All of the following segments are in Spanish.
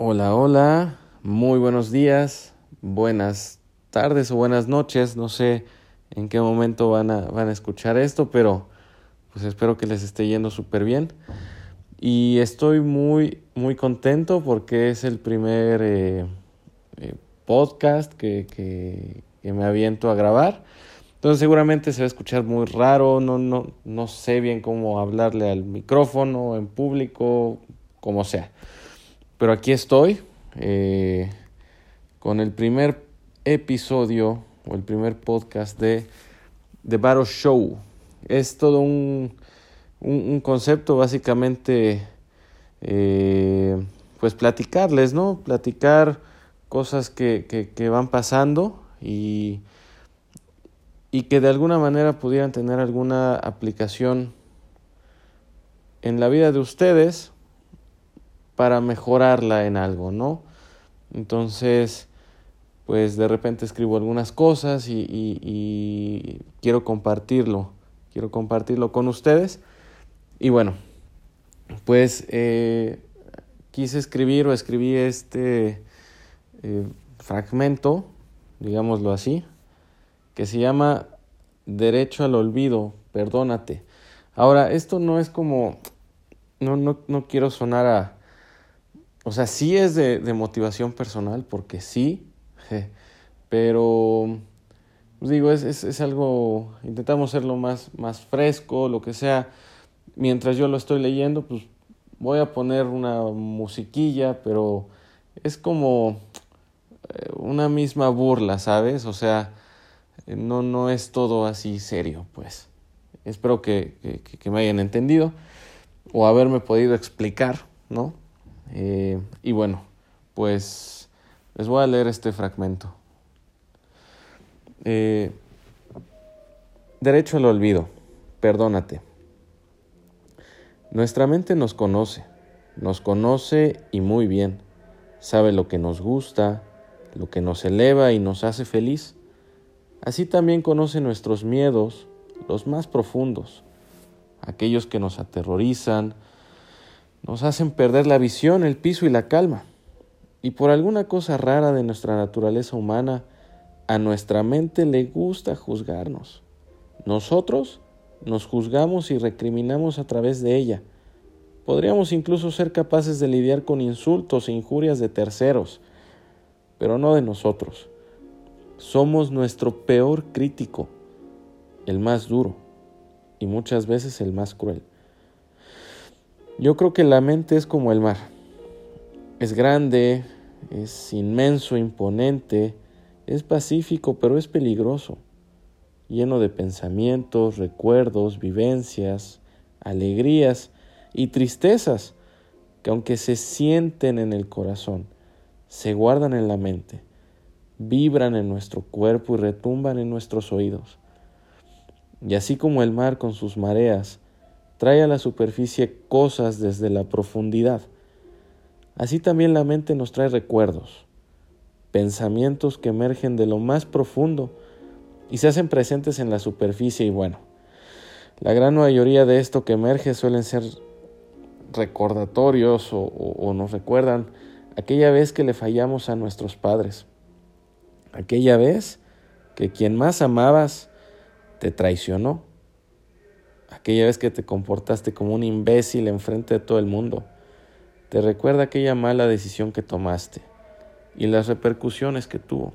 Hola, hola, muy buenos días, buenas tardes o buenas noches, no sé en qué momento van a, van a escuchar esto, pero pues espero que les esté yendo súper bien. Y estoy muy, muy contento porque es el primer eh, eh, podcast que, que, que, me aviento a grabar. Entonces seguramente se va a escuchar muy raro, no, no, no sé bien cómo hablarle al micrófono, en público, como sea. Pero aquí estoy eh, con el primer episodio o el primer podcast de The Battle Show. Es todo un, un, concepto básicamente, eh, pues platicarles, ¿no? Platicar cosas que, que, que van pasando y, y que de alguna manera pudieran tener alguna aplicación en la vida de ustedes para mejorarla en algo, ¿no? Entonces, pues de repente escribo algunas cosas y, y, quiero compartirlo, quiero compartirlo con ustedes. Y bueno, pues eh, quise escribir o escribí este eh, fragmento, digámoslo así, que se llama Derecho al Olvido, perdónate. Ahora, esto no es como, no, no, no quiero sonar a o sea, sí es de, motivación personal, porque sí, pero pues digo, es, algo, intentamos hacerlo más, más fresco, lo que sea. Mientras yo lo estoy leyendo, pues voy a poner una musiquilla, pero es como eh, una misma burla, ¿sabes? O sea, no, no es todo así serio, pues. Espero que me hayan entendido o haberme podido explicar, ¿no? Eh, y bueno, pues les voy a leer este fragmento. Eh, derecho al olvido, perdónate. Nuestra mente nos conoce, nos conoce y muy bien. Sabe lo que nos gusta, lo que nos eleva y nos hace feliz. Así también conoce nuestros miedos, los más profundos, aquellos que nos aterrorizan, nos hacen perder la visión, el piso y la calma. Y por alguna cosa rara de nuestra naturaleza humana, a nuestra mente le gusta juzgarnos. Nosotros nos juzgamos y recriminamos a través de ella. Podríamos incluso ser capaces de lidiar con insultos e injurias de terceros, pero no de nosotros. Somos nuestro peor crítico, el más duro y muchas veces el más cruel. Yo creo que la mente es como el mar. Es grande, es inmenso, imponente, es pacífico, pero es peligroso, lleno de pensamientos, recuerdos, vivencias, alegrías y tristezas que aunque se sienten en el corazón, se guardan en la mente, vibran en nuestro cuerpo y retumban en nuestros oídos. Y así como el mar con sus mareas trae a la superficie cosas desde la profundidad. Así también la mente nos trae recuerdos, pensamientos que emergen de lo más profundo y se hacen presentes en la superficie y bueno, la gran mayoría de esto que emerge suelen ser recordatorios o, nos recuerdan aquella vez que le fallamos a nuestros padres, aquella vez que quien más amabas te traicionó aquella vez que te comportaste como un imbécil enfrente de todo el mundo. Te recuerda aquella mala decisión que tomaste y las repercusiones que tuvo.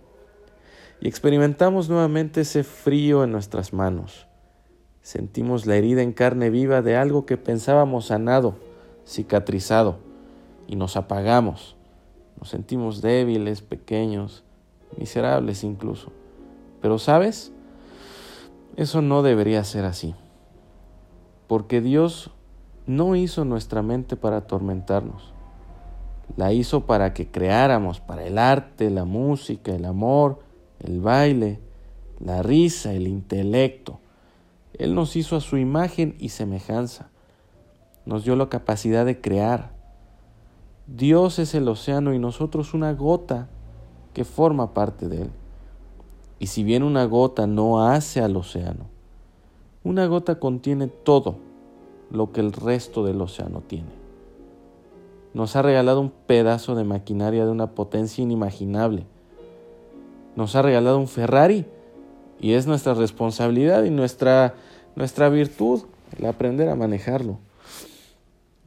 Y experimentamos nuevamente ese frío en nuestras manos. Sentimos la herida en carne viva de algo que pensábamos sanado, cicatrizado, y nos apagamos. Nos sentimos débiles, pequeños, miserables incluso. Pero sabes, eso no debería ser así porque Dios no hizo nuestra mente para atormentarnos, la hizo para que creáramos, para el arte, la música, el amor, el baile, la risa, el intelecto. Él nos hizo a su imagen y semejanza, nos dio la capacidad de crear. Dios es el océano y nosotros una gota que forma parte de él. Y si bien una gota no hace al océano, una gota contiene todo lo que el resto del océano tiene. nos ha regalado un pedazo de maquinaria de una potencia inimaginable. Nos ha regalado un Ferrari y es nuestra responsabilidad y nuestra, nuestra virtud el aprender a manejarlo.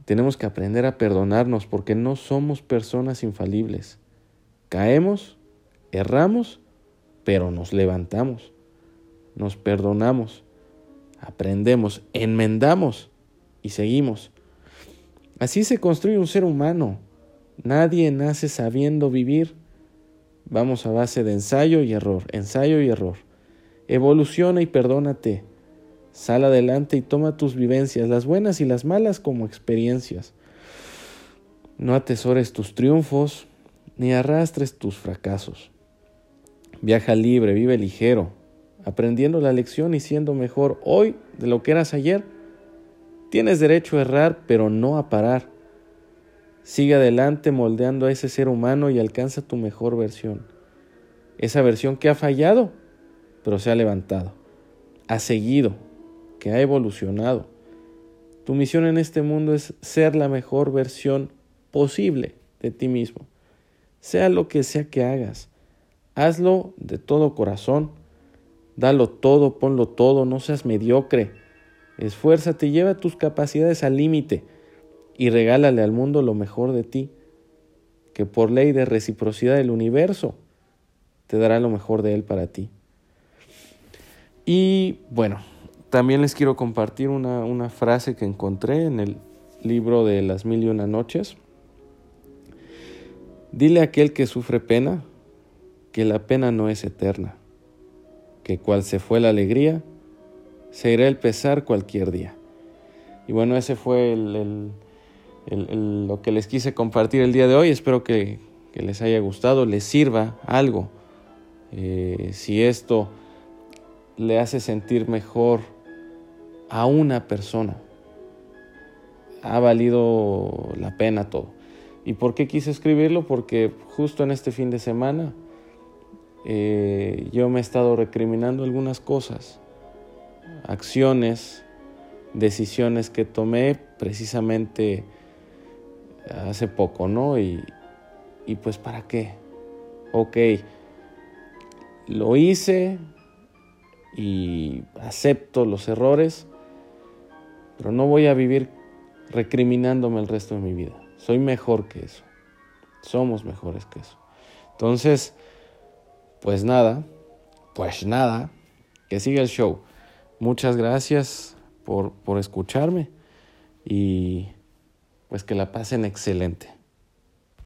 Tenemos que aprender a perdonarnos porque no somos personas infalibles. Caemos, erramos, pero nos levantamos, nos perdonamos, aprendemos, enmendamos y seguimos. Así se construye un ser humano. Nadie nace sabiendo vivir. Vamos a base de ensayo y error, ensayo y error. Evoluciona y perdónate. Sal adelante y toma tus vivencias, las buenas y las malas, como experiencias. No atesores tus triunfos ni arrastres tus fracasos. Viaja libre, vive ligero, aprendiendo la lección y siendo mejor hoy de lo que eras ayer. Tienes derecho a errar, pero no a parar. Sigue adelante moldeando a ese ser humano y alcanza tu mejor versión. Esa versión que ha fallado, pero se ha levantado. Ha seguido, que ha evolucionado. Tu misión en este mundo es ser la mejor versión posible de ti mismo. Sea lo que sea que hagas, hazlo de todo corazón, dalo todo, ponlo todo, no seas mediocre. Esfuérzate, lleva tus capacidades al límite y regálale al mundo lo mejor de ti, que por ley de reciprocidad del universo te dará lo mejor de él para ti. Y bueno, también les quiero compartir una, frase que encontré en el libro de las mil y una noches. Dile a aquel que sufre pena que la pena no es eterna, que cual se fue la alegría, se irá el pesar cualquier día. Y bueno, ese fue lo que les quise compartir el día de hoy. Espero que, les haya gustado, les sirva algo. Eh, si esto le hace sentir mejor a una persona. Ha valido la pena todo. ¿Y por qué quise escribirlo? Porque justo en este fin de semana eh, yo me he estado recriminando algunas cosas, acciones, decisiones que tomé precisamente hace poco, ¿no? Y, y pues para qué. Ok, lo hice y acepto los errores, pero no voy a vivir recriminándome el resto de mi vida. Soy mejor que eso. Somos mejores que eso. Entonces, pues nada, pues nada, que siga el show. Muchas gracias por, por escucharme y pues que la pasen excelente.